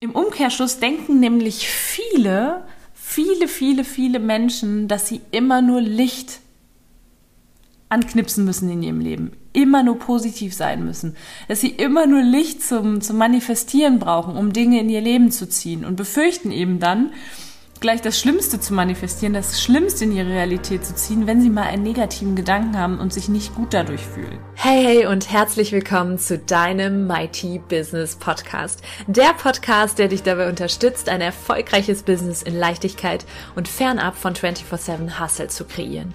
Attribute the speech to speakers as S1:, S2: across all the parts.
S1: Im Umkehrschluss denken nämlich viele, viele, viele, viele Menschen, dass sie immer nur Licht anknipsen müssen in ihrem Leben, immer nur positiv sein müssen, dass sie immer nur Licht zum, zum Manifestieren brauchen, um Dinge in ihr Leben zu ziehen und befürchten eben dann, gleich das Schlimmste zu manifestieren, das Schlimmste in ihre Realität zu ziehen, wenn sie mal einen negativen Gedanken haben und sich nicht gut dadurch fühlen.
S2: Hey, hey und herzlich willkommen zu deinem Mighty Business Podcast. Der Podcast, der dich dabei unterstützt, ein erfolgreiches Business in Leichtigkeit und fernab von 24-7 Hustle zu kreieren.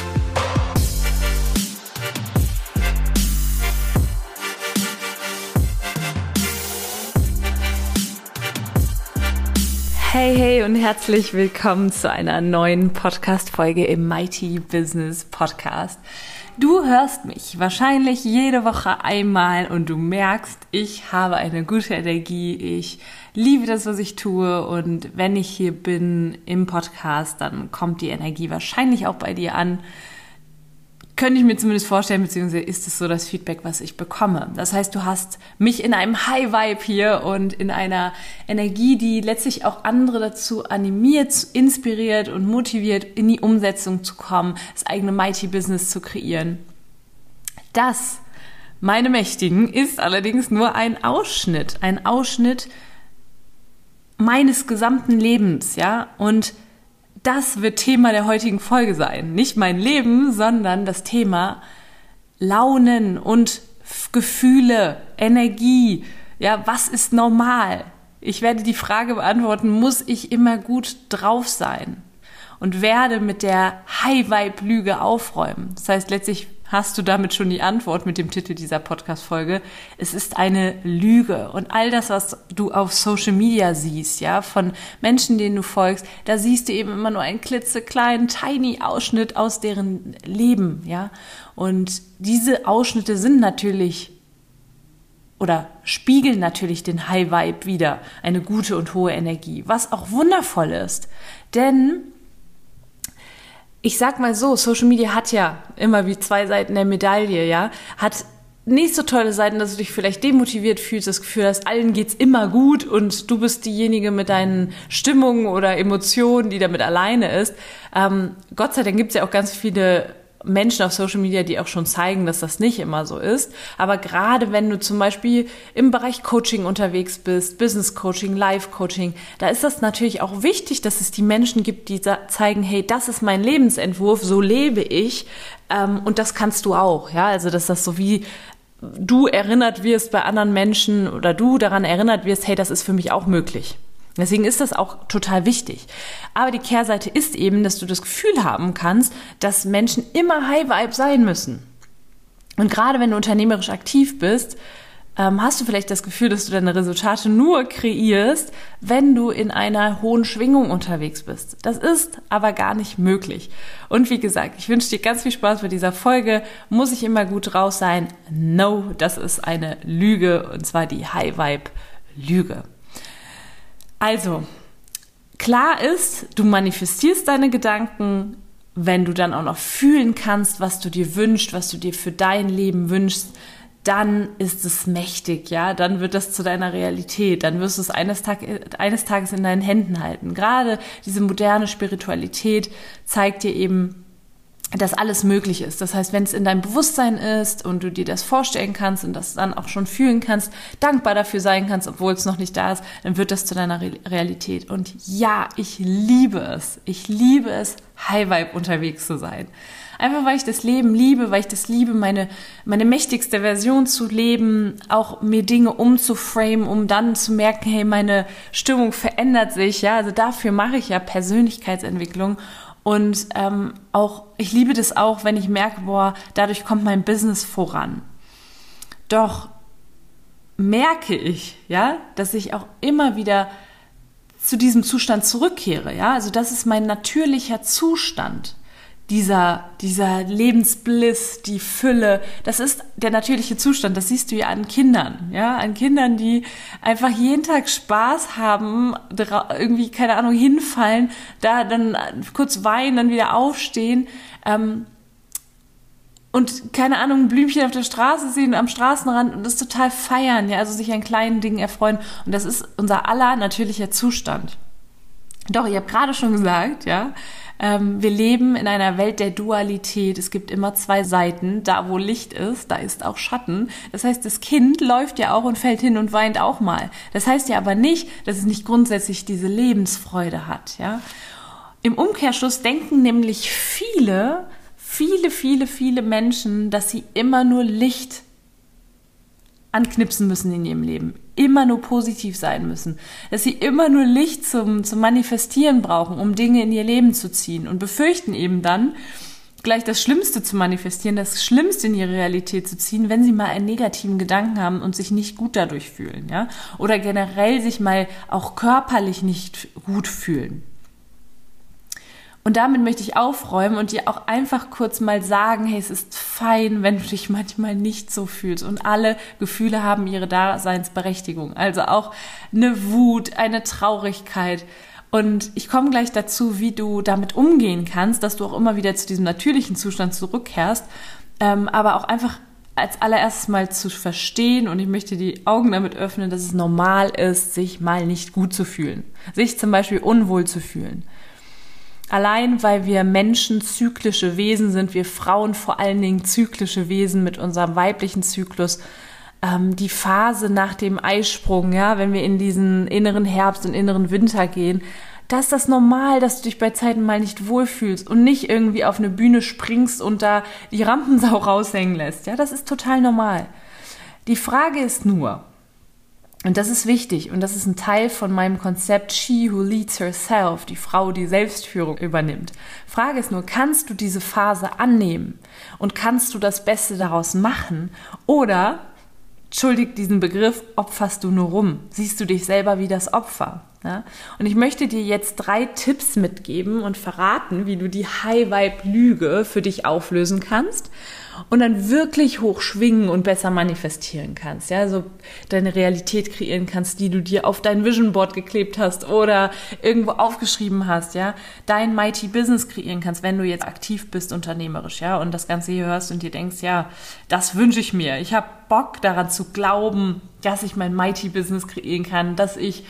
S2: Hey, hey und herzlich willkommen zu einer neuen Podcast-Folge im Mighty Business Podcast. Du hörst mich wahrscheinlich jede Woche einmal und du merkst, ich habe eine gute Energie, ich liebe das, was ich tue und wenn ich hier bin im Podcast, dann kommt die Energie wahrscheinlich auch bei dir an könnte ich mir zumindest vorstellen, beziehungsweise ist es so das Feedback, was ich bekomme. Das heißt, du hast mich in einem High Vibe hier und in einer Energie, die letztlich auch andere dazu animiert, inspiriert und motiviert, in die Umsetzung zu kommen, das eigene Mighty Business zu kreieren. Das, meine Mächtigen, ist allerdings nur ein Ausschnitt, ein Ausschnitt meines gesamten Lebens, ja, und das wird Thema der heutigen Folge sein. Nicht mein Leben, sondern das Thema Launen und Gefühle, Energie. Ja, was ist normal? Ich werde die Frage beantworten, muss ich immer gut drauf sein? Und werde mit der High-Vibe-Lüge aufräumen. Das heißt, letztlich hast du damit schon die Antwort mit dem Titel dieser Podcast-Folge. Es ist eine Lüge. Und all das, was du auf Social Media siehst, ja, von Menschen, denen du folgst, da siehst du eben immer nur einen klitzekleinen, tiny Ausschnitt aus deren Leben, ja. Und diese Ausschnitte sind natürlich oder spiegeln natürlich den High Vibe wieder, eine gute und hohe Energie, was auch wundervoll ist. Denn ich sag mal so, Social Media hat ja immer wie zwei Seiten der Medaille, ja, hat nicht so tolle Seiten, dass du dich vielleicht demotiviert fühlst, das Gefühl hast, allen geht's immer gut und du bist diejenige mit deinen Stimmungen oder Emotionen, die damit alleine ist. Ähm, Gott sei Dank gibt's ja auch ganz viele Menschen auf Social Media, die auch schon zeigen, dass das nicht immer so ist. Aber gerade wenn du zum Beispiel im Bereich Coaching unterwegs bist, Business Coaching, Life Coaching, da ist das natürlich auch wichtig, dass es die Menschen gibt, die zeigen, hey, das ist mein Lebensentwurf, so lebe ich ähm, und das kannst du auch. Ja, also dass das so wie du erinnert wirst bei anderen Menschen oder du daran erinnert wirst, hey, das ist für mich auch möglich. Deswegen ist das auch total wichtig. Aber die Kehrseite ist eben, dass du das Gefühl haben kannst, dass Menschen immer High Vibe sein müssen. Und gerade wenn du unternehmerisch aktiv bist, ähm, hast du vielleicht das Gefühl, dass du deine Resultate nur kreierst, wenn du in einer hohen Schwingung unterwegs bist. Das ist aber gar nicht möglich. Und wie gesagt, ich wünsche dir ganz viel Spaß bei dieser Folge. Muss ich immer gut raus sein? No, das ist eine Lüge und zwar die High Vibe Lüge. Also, klar ist, du manifestierst deine Gedanken, wenn du dann auch noch fühlen kannst, was du dir wünschst, was du dir für dein Leben wünschst, dann ist es mächtig, ja, dann wird das zu deiner Realität, dann wirst du es eines, Tag, eines Tages in deinen Händen halten. Gerade diese moderne Spiritualität zeigt dir eben, dass alles möglich ist. Das heißt, wenn es in deinem Bewusstsein ist und du dir das vorstellen kannst und das dann auch schon fühlen kannst, dankbar dafür sein kannst, obwohl es noch nicht da ist, dann wird das zu deiner Re Realität. Und ja, ich liebe es. Ich liebe es, High Vibe unterwegs zu sein. Einfach weil ich das Leben liebe, weil ich das liebe, meine, meine mächtigste Version zu leben, auch mir Dinge umzuframen, um dann zu merken, hey, meine Stimmung verändert sich. Ja, also dafür mache ich ja Persönlichkeitsentwicklung und ähm, auch, ich liebe das auch, wenn ich merke, boah, dadurch kommt mein Business voran. Doch merke ich, ja, dass ich auch immer wieder zu diesem Zustand zurückkehre, ja. Also das ist mein natürlicher Zustand.
S1: Dieser, dieser Lebensbliss, die Fülle, das ist der natürliche Zustand. Das siehst du ja an Kindern, ja, an Kindern, die einfach jeden Tag Spaß haben, irgendwie, keine Ahnung, hinfallen, da dann kurz weinen, dann wieder aufstehen. Ähm, und keine Ahnung, Blümchen auf der Straße sehen, am Straßenrand und das total feiern, ja, also sich an kleinen Dingen erfreuen. Und das ist unser aller natürlicher Zustand. Doch, ich habe gerade schon gesagt, ja, ähm, wir leben in einer Welt der Dualität. Es gibt immer zwei Seiten. Da, wo Licht ist, da ist auch Schatten. Das heißt, das Kind läuft ja auch und fällt hin und weint auch mal. Das heißt ja aber nicht, dass es nicht grundsätzlich diese Lebensfreude hat, ja. Im Umkehrschluss denken nämlich viele, viele, viele, viele Menschen, dass sie immer nur Licht anknipsen müssen in ihrem Leben, immer nur positiv sein müssen, dass sie immer nur Licht zum, zum Manifestieren brauchen, um Dinge in ihr Leben zu ziehen und befürchten eben dann, gleich das Schlimmste zu manifestieren, das Schlimmste in ihre Realität zu ziehen, wenn sie mal einen negativen Gedanken haben und sich nicht gut dadurch fühlen, ja, oder generell sich mal auch körperlich nicht gut fühlen. Und damit möchte ich aufräumen und dir auch einfach kurz mal sagen, hey, es ist fein, wenn du dich manchmal nicht so fühlst. Und alle Gefühle haben ihre Daseinsberechtigung. Also auch eine Wut, eine Traurigkeit. Und ich komme gleich dazu, wie du damit umgehen kannst, dass du auch immer wieder zu diesem natürlichen Zustand zurückkehrst. Ähm, aber auch einfach als allererstes mal zu verstehen und ich möchte die Augen damit öffnen, dass es normal ist, sich mal nicht gut zu fühlen, sich zum Beispiel unwohl zu fühlen. Allein weil wir Menschen zyklische Wesen sind, wir Frauen vor allen Dingen zyklische Wesen mit unserem weiblichen Zyklus, ähm, die Phase nach dem Eisprung, ja, wenn wir in diesen inneren Herbst und inneren Winter gehen, da ist das normal, dass du dich bei Zeiten mal nicht wohlfühlst und nicht irgendwie auf eine Bühne springst und da die Rampensau raushängen lässt. Ja, das ist total normal. Die Frage ist nur, und das ist wichtig und das ist ein Teil von meinem Konzept She Who Leads Herself, die Frau, die Selbstführung übernimmt. Frage ist nur, kannst du diese Phase annehmen und kannst du das Beste daraus machen oder, entschuldigt diesen Begriff, opferst du nur rum? Siehst du dich selber wie das Opfer? Ja? Und ich möchte dir jetzt drei Tipps mitgeben und verraten, wie du die High-Vibe-Lüge für dich auflösen kannst und dann wirklich hoch schwingen und besser manifestieren kannst. Ja, so deine Realität kreieren kannst, die du dir auf dein Vision Board geklebt hast oder irgendwo aufgeschrieben hast. Ja, dein Mighty Business kreieren kannst, wenn du jetzt aktiv bist unternehmerisch. Ja, und das Ganze hier hörst und dir denkst, ja, das wünsche ich mir. Ich habe Bock daran zu glauben, dass ich mein Mighty Business kreieren kann, dass ich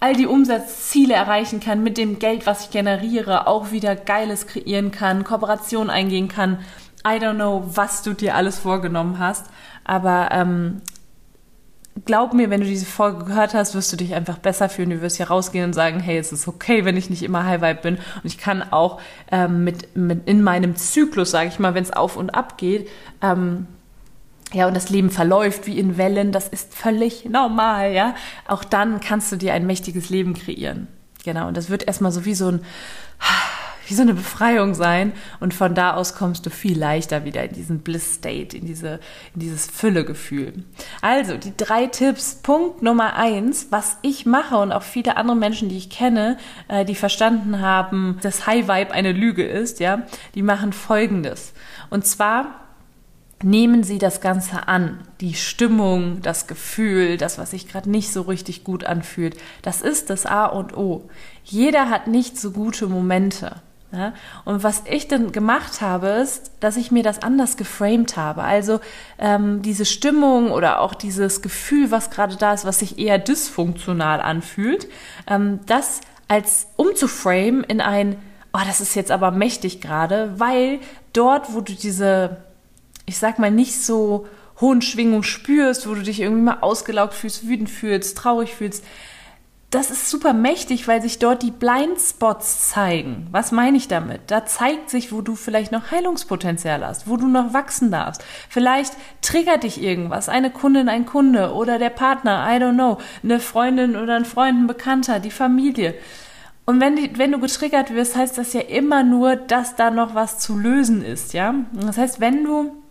S1: all die Umsatzziele erreichen kann mit dem Geld, was ich generiere, auch wieder Geiles kreieren kann, Kooperation eingehen kann I don't know, was du dir alles vorgenommen hast, aber ähm, glaub mir, wenn du diese Folge gehört hast, wirst du dich einfach besser fühlen. Du wirst hier rausgehen und sagen, hey, es ist okay, wenn ich nicht immer High Vibe bin. Und ich kann auch ähm, mit, mit in meinem Zyklus, sage ich mal, wenn es auf und ab geht, ähm, ja, und das Leben verläuft wie in Wellen, das ist völlig normal, ja. Auch dann kannst du dir ein mächtiges Leben kreieren. Genau, und das wird erstmal so wie so ein wie so eine Befreiung sein und von da aus kommst du viel leichter wieder in diesen Bliss-State, in, diese, in dieses Füllegefühl. Also, die drei Tipps. Punkt Nummer eins, was ich mache und auch viele andere Menschen, die ich kenne, äh, die verstanden haben, dass High Vibe eine Lüge ist, ja, die machen folgendes. Und zwar nehmen Sie das Ganze an. Die Stimmung, das Gefühl, das, was sich gerade nicht so richtig gut anfühlt, das ist das A und O. Jeder hat nicht so gute Momente. Ja? Und was ich dann gemacht habe, ist, dass ich mir das anders geframed habe. Also ähm, diese Stimmung oder auch dieses Gefühl, was gerade da ist, was sich eher dysfunktional anfühlt, ähm, das als umzuframe in ein, oh, das ist jetzt aber mächtig gerade, weil dort, wo du diese, ich sag mal, nicht so hohen Schwingung spürst, wo du dich irgendwie mal ausgelaugt fühlst, wütend fühlst, traurig fühlst, das ist super mächtig, weil sich dort die Blindspots zeigen. Was meine ich damit? Da zeigt sich, wo du vielleicht noch Heilungspotenzial hast, wo du noch wachsen darfst. Vielleicht triggert dich irgendwas, eine Kundin, ein Kunde oder der Partner, I don't know, eine Freundin oder ein Freund, ein Bekannter, die Familie. Und wenn, die, wenn du getriggert wirst, heißt das ja immer nur, dass da noch was zu lösen ist, ja? Das heißt, wenn du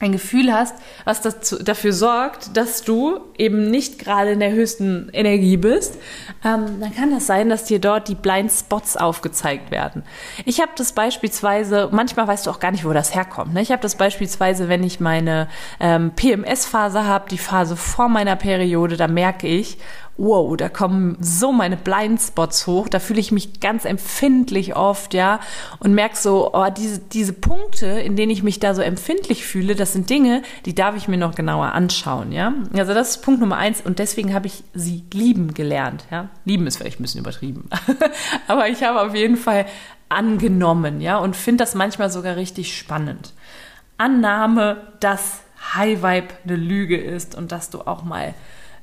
S1: ein Gefühl hast, was dazu, dafür sorgt, dass du eben nicht gerade in der höchsten Energie bist, ähm, dann kann das sein, dass dir dort die Blind Spots aufgezeigt werden. Ich habe das beispielsweise, manchmal weißt du auch gar nicht, wo das herkommt. Ne? Ich habe das beispielsweise, wenn ich meine ähm, PMS-Phase habe, die Phase vor meiner Periode, da merke ich, wow, da kommen so meine Blindspots hoch, da fühle ich mich ganz empfindlich oft, ja, und merke so, oh, diese, diese Punkte, in denen ich mich da so empfindlich fühle, das sind Dinge, die darf ich mir noch genauer anschauen, ja. Also das ist Punkt Nummer eins und deswegen habe ich sie lieben gelernt, ja. Lieben ist vielleicht ein bisschen übertrieben, aber ich habe auf jeden Fall angenommen, ja, und finde das manchmal sogar richtig spannend. Annahme, dass High Vibe eine Lüge ist und dass du auch mal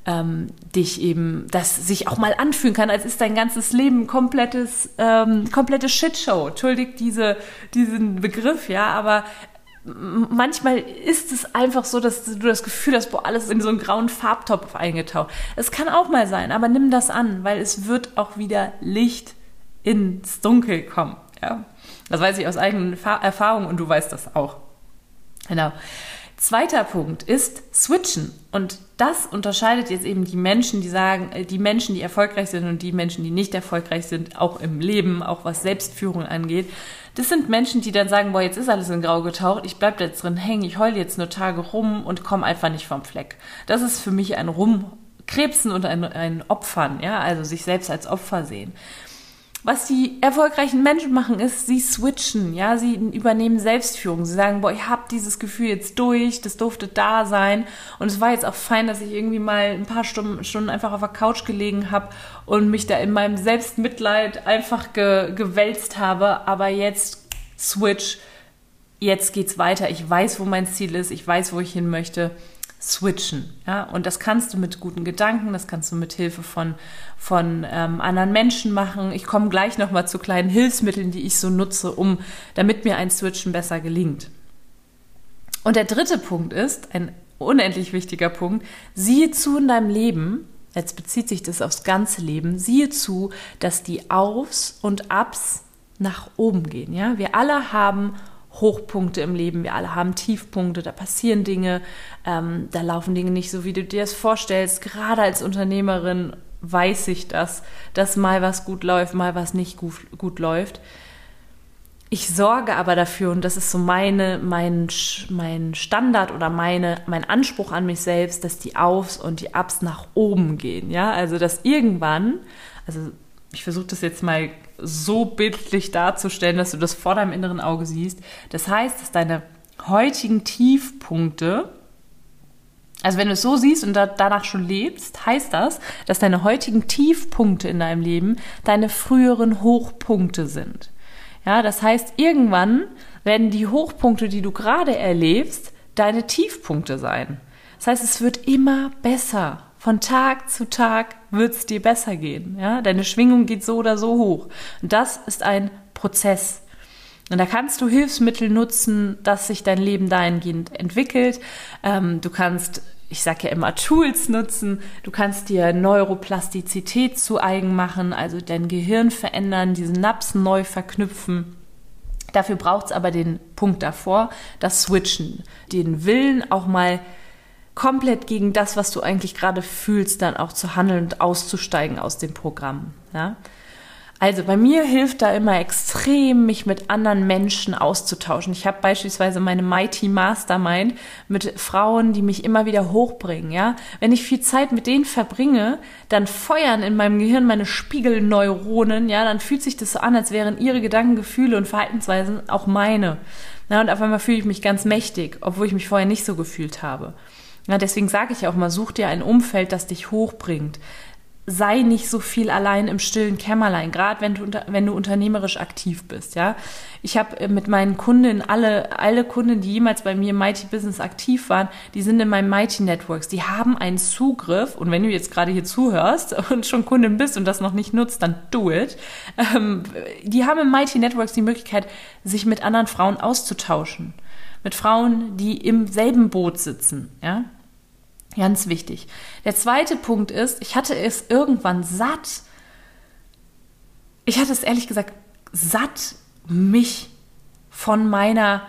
S1: ähm, dich eben, das sich auch mal anfühlen kann, als ist dein ganzes Leben komplettes, ähm, komplette Shitshow. Entschuldigt diese, diesen Begriff, ja, aber manchmal ist es einfach so, dass du das Gefühl hast, boah, alles in so einen grauen Farbtopf eingetaucht. Es kann auch mal sein, aber nimm das an, weil es wird auch wieder Licht ins Dunkel kommen. Ja? Das weiß ich aus eigenen Erfahrungen und du weißt das auch. Genau. Zweiter Punkt ist Switchen. Und das unterscheidet jetzt eben die Menschen, die sagen, äh, die Menschen, die erfolgreich sind und die Menschen, die nicht erfolgreich sind, auch im Leben, auch was Selbstführung angeht. Das sind Menschen, die dann sagen, boah, jetzt ist alles in Grau getaucht, ich bleib jetzt drin hängen, ich heule jetzt nur Tage rum und komme einfach nicht vom Fleck. Das ist für mich ein Rumkrebsen und ein, ein Opfern, ja, also sich selbst als Opfer sehen. Was die erfolgreichen Menschen machen, ist, sie switchen, ja, sie übernehmen Selbstführung. Sie sagen, boah, ich habe dieses Gefühl jetzt durch, das durfte da sein. Und es war jetzt auch fein, dass ich irgendwie mal ein paar Stunden, Stunden einfach auf der Couch gelegen habe und mich da in meinem Selbstmitleid einfach ge, gewälzt habe. Aber jetzt switch, jetzt geht's weiter. Ich weiß, wo mein Ziel ist, ich weiß, wo ich hin möchte switchen. Ja? Und das kannst du mit guten Gedanken, das kannst du mit Hilfe von, von ähm, anderen Menschen machen. Ich komme gleich nochmal zu kleinen Hilfsmitteln, die ich so nutze, um, damit mir ein Switchen besser gelingt. Und der dritte Punkt ist, ein unendlich wichtiger Punkt, siehe zu in deinem Leben, jetzt bezieht sich das aufs ganze Leben, siehe zu, dass die Aufs und Abs nach oben gehen. Ja? Wir alle haben Hochpunkte im Leben, wir alle haben Tiefpunkte, da passieren Dinge, ähm, da laufen Dinge nicht so, wie du dir es vorstellst. Gerade als Unternehmerin weiß ich das, dass mal was gut läuft, mal was nicht gut, gut läuft. Ich sorge aber dafür, und das ist so meine, mein, mein Standard oder meine, mein Anspruch an mich selbst, dass die Aufs und die Ups nach oben gehen. Ja, also dass irgendwann, also ich versuche das jetzt mal so bildlich darzustellen, dass du das vor deinem inneren Auge siehst. Das heißt, dass deine heutigen Tiefpunkte, also wenn du es so siehst und da, danach schon lebst, heißt das, dass deine heutigen Tiefpunkte in deinem Leben deine früheren Hochpunkte sind. Ja, das heißt, irgendwann werden die Hochpunkte, die du gerade erlebst, deine Tiefpunkte sein. Das heißt, es wird immer besser. Von Tag zu Tag wird es dir besser gehen. Ja? Deine Schwingung geht so oder so hoch. Und das ist ein Prozess. Und da kannst du Hilfsmittel nutzen, dass sich dein Leben dahingehend entwickelt. Ähm, du kannst, ich sage ja immer, Tools nutzen. Du kannst dir Neuroplastizität zu eigen machen, also dein Gehirn verändern, diese Napsen neu verknüpfen. Dafür braucht es aber den Punkt davor, das Switchen, den Willen auch mal komplett gegen das, was du eigentlich gerade fühlst, dann auch zu handeln und auszusteigen aus dem Programm. Ja? Also bei mir hilft da immer extrem, mich mit anderen Menschen auszutauschen. Ich habe beispielsweise meine Mighty Mastermind mit Frauen, die mich immer wieder hochbringen. Ja, wenn ich viel Zeit mit denen verbringe, dann feuern in meinem Gehirn meine Spiegelneuronen. Ja, dann fühlt sich das so an, als wären ihre Gedanken, Gefühle und Verhaltensweisen auch meine. Ja, und auf einmal fühle ich mich ganz mächtig, obwohl ich mich vorher nicht so gefühlt habe. Ja, deswegen sage ich auch mal, such dir ein Umfeld, das dich hochbringt. Sei nicht so viel allein im stillen Kämmerlein, gerade wenn du, wenn du unternehmerisch aktiv bist. Ja, ich habe äh, mit meinen Kunden alle alle Kunden, die jemals bei mir im Mighty Business aktiv waren, die sind in meinem Mighty Networks. Die haben einen Zugriff und wenn du jetzt gerade hier zuhörst und schon Kundin bist und das noch nicht nutzt, dann do it. Ähm, die haben im Mighty Networks die Möglichkeit, sich mit anderen Frauen auszutauschen mit Frauen, die im selben Boot sitzen. Ja? Ganz wichtig. Der zweite Punkt ist, ich hatte es irgendwann satt. Ich hatte es ehrlich gesagt satt, mich von meiner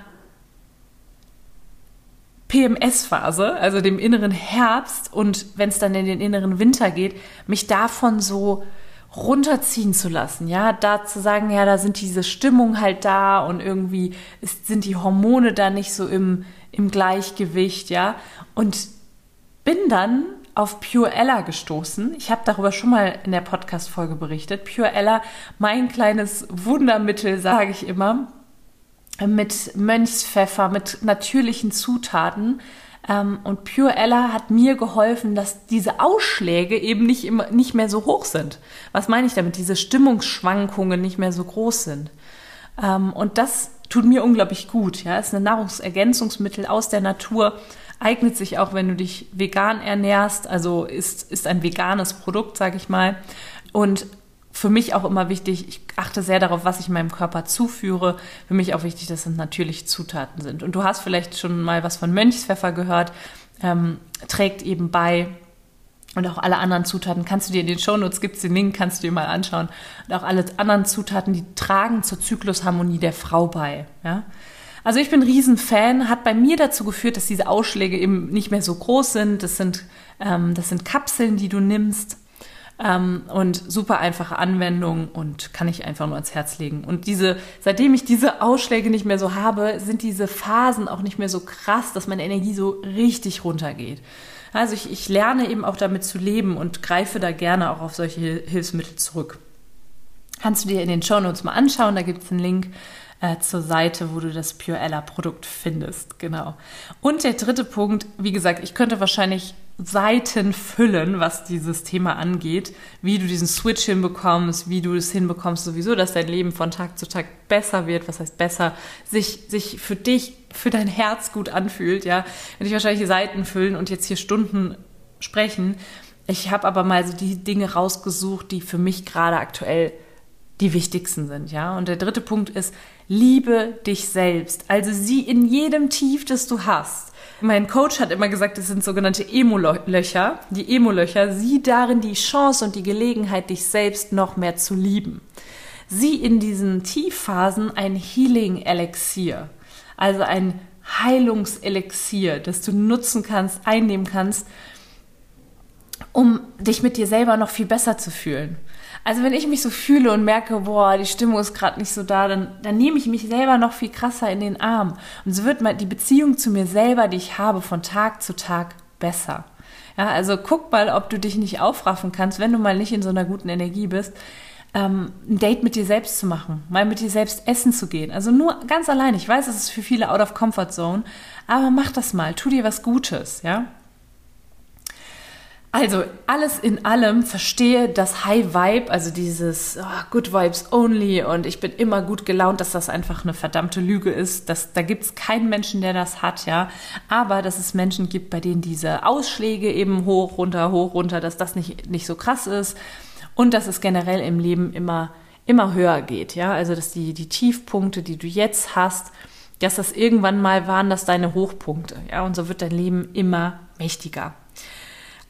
S1: PMS-Phase, also dem inneren Herbst und wenn es dann in den inneren Winter geht, mich davon so runterziehen zu lassen, ja, da zu sagen, ja, da sind diese Stimmungen halt da und irgendwie ist, sind die Hormone da nicht so im, im Gleichgewicht, ja, und bin dann auf Pure Ella gestoßen. Ich habe darüber schon mal in der Podcast-Folge berichtet. Pure Ella, mein kleines Wundermittel, sage ich immer, mit Mönchspfeffer, mit natürlichen Zutaten. Ähm, und Pure Ella hat mir geholfen, dass diese Ausschläge eben nicht, immer, nicht mehr so hoch sind. Was meine ich damit? Diese Stimmungsschwankungen nicht mehr so groß sind. Ähm, und das tut mir unglaublich gut. Ja, ist ein Nahrungsergänzungsmittel aus der Natur eignet sich auch, wenn du dich vegan ernährst, also ist, ist ein veganes Produkt, sage ich mal. Und für mich auch immer wichtig, ich achte sehr darauf, was ich meinem Körper zuführe. Für mich auch wichtig, dass es natürliche Zutaten sind. Und du hast vielleicht schon mal was von Mönchspfeffer gehört, ähm, trägt eben bei. Und auch alle anderen Zutaten kannst du dir in den Shownotes, gibt es den Link, kannst du dir mal anschauen. Und auch alle anderen Zutaten, die tragen zur Zyklusharmonie der Frau bei. Ja? Also ich bin Riesenfan, hat bei mir dazu geführt, dass diese Ausschläge eben nicht mehr so groß sind. Das sind, ähm, das sind Kapseln, die du nimmst. Ähm, und super einfache Anwendung und kann ich einfach nur ans Herz legen. Und diese, seitdem ich diese Ausschläge nicht mehr so habe, sind diese Phasen auch nicht mehr so krass, dass meine Energie so richtig runtergeht. Also ich, ich lerne eben auch damit zu leben und greife da gerne auch auf solche Hilfsmittel zurück. Kannst du dir in den Show Notes mal anschauen, da gibt es einen Link äh, zur Seite, wo du das Pure Ella Produkt findest. Genau. Und der dritte Punkt, wie gesagt, ich könnte wahrscheinlich Seiten füllen, was dieses Thema angeht, wie du diesen Switch hinbekommst, wie du es hinbekommst, sowieso, dass dein Leben von Tag zu Tag besser wird, was heißt besser, sich, sich für dich, für dein Herz gut anfühlt, ja. Wenn ich wahrscheinlich Seiten füllen und jetzt hier Stunden sprechen. Ich habe aber mal so die Dinge rausgesucht, die für mich gerade aktuell die wichtigsten sind, ja. Und der dritte Punkt ist, liebe dich selbst. Also sieh in jedem Tief, das du hast. Mein Coach hat immer gesagt, das sind sogenannte Emo-Löcher. Die Emo-Löcher, sieh darin die Chance und die Gelegenheit, dich selbst noch mehr zu lieben. Sieh in diesen Tiefphasen ein Healing-Elixier. Also ein Heilungselixier, das du nutzen kannst, einnehmen kannst, um dich mit dir selber noch viel besser zu fühlen. Also wenn ich mich so fühle und merke, boah, die Stimmung ist gerade nicht so da, dann, dann nehme ich mich selber noch viel krasser in den Arm. Und so wird die Beziehung zu mir selber, die ich habe, von Tag zu Tag besser. Ja, also guck mal, ob du dich nicht aufraffen kannst, wenn du mal nicht in so einer guten Energie bist, ähm, ein Date mit dir selbst zu machen, mal mit dir selbst essen zu gehen. Also nur ganz allein. Ich weiß, es ist für viele out of comfort zone, aber mach das mal, tu dir was Gutes, ja. Also alles in allem verstehe das High Vibe, also dieses oh, Good Vibes Only und ich bin immer gut gelaunt, dass das einfach eine verdammte Lüge ist. Das, da gibt es keinen Menschen, der das hat, ja. Aber dass es Menschen gibt, bei denen diese Ausschläge eben hoch, runter, hoch, runter, dass das nicht, nicht so krass ist und dass es generell im Leben immer, immer höher geht, ja. Also dass die, die Tiefpunkte, die du jetzt hast, dass das irgendwann mal waren, das deine Hochpunkte, ja. Und so wird dein Leben immer mächtiger.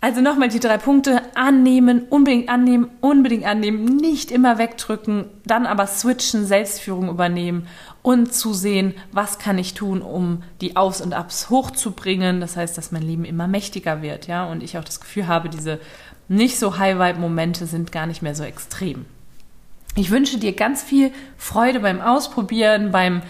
S1: Also nochmal die drei Punkte. Annehmen, unbedingt annehmen, unbedingt annehmen, nicht immer wegdrücken, dann aber switchen, Selbstführung übernehmen und zusehen, was kann ich tun, um die Aus- und Abs hochzubringen. Das heißt, dass mein Leben immer mächtiger wird, ja, und ich auch das Gefühl habe, diese nicht so High-Vibe-Momente sind gar nicht mehr so extrem. Ich wünsche dir ganz viel Freude beim Ausprobieren, beim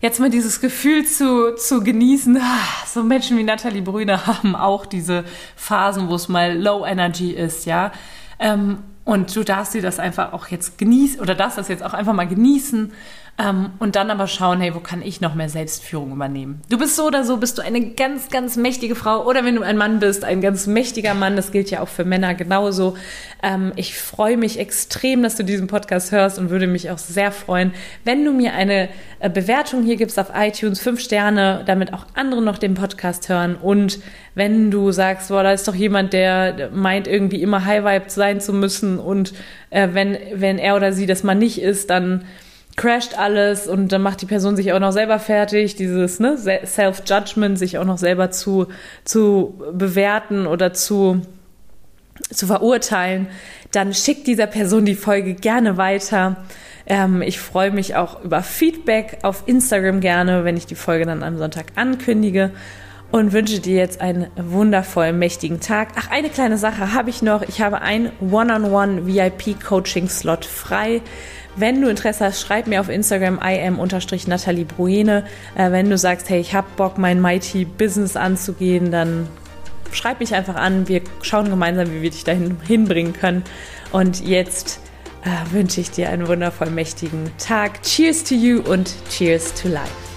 S1: jetzt mal dieses Gefühl zu, zu genießen. Ah, so Menschen wie Nathalie Brüne haben auch diese Phasen, wo es mal Low Energy ist, ja. Ähm, und du darfst dir das einfach auch jetzt genießen oder darfst das jetzt auch einfach mal genießen ähm, und dann aber schauen, hey, wo kann ich noch mehr Selbstführung übernehmen? Du bist so oder so, bist du eine ganz, ganz mächtige Frau oder wenn du ein Mann bist, ein ganz mächtiger Mann. Das gilt ja auch für Männer genauso. Ähm, ich freue mich extrem, dass du diesen Podcast hörst und würde mich auch sehr freuen, wenn du mir eine äh, Bewertung hier gibst auf iTunes, fünf Sterne, damit auch andere noch den Podcast hören und wenn du sagst, boah, da ist doch jemand, der meint irgendwie immer High Vibe sein zu müssen und äh, wenn, wenn er oder sie das mal nicht ist, dann crasht alles und dann macht die Person sich auch noch selber fertig, dieses ne, Self-Judgment, sich auch noch selber zu, zu bewerten oder zu, zu verurteilen, dann schickt dieser Person die Folge gerne weiter. Ähm, ich freue mich auch über Feedback auf Instagram gerne, wenn ich die Folge dann am Sonntag ankündige.
S2: Und wünsche dir jetzt einen wundervollen, mächtigen Tag. Ach, eine kleine Sache habe ich noch. Ich habe einen One-on-One VIP-Coaching-Slot frei. Wenn du Interesse hast, schreib mir auf Instagram im-nathalie Bruene. Äh, wenn du sagst, hey, ich habe Bock, mein Mighty Business anzugehen, dann schreib mich einfach an. Wir schauen gemeinsam, wie wir dich dahin hinbringen können. Und jetzt äh, wünsche ich dir einen wundervoll mächtigen Tag. Cheers to you und cheers to life.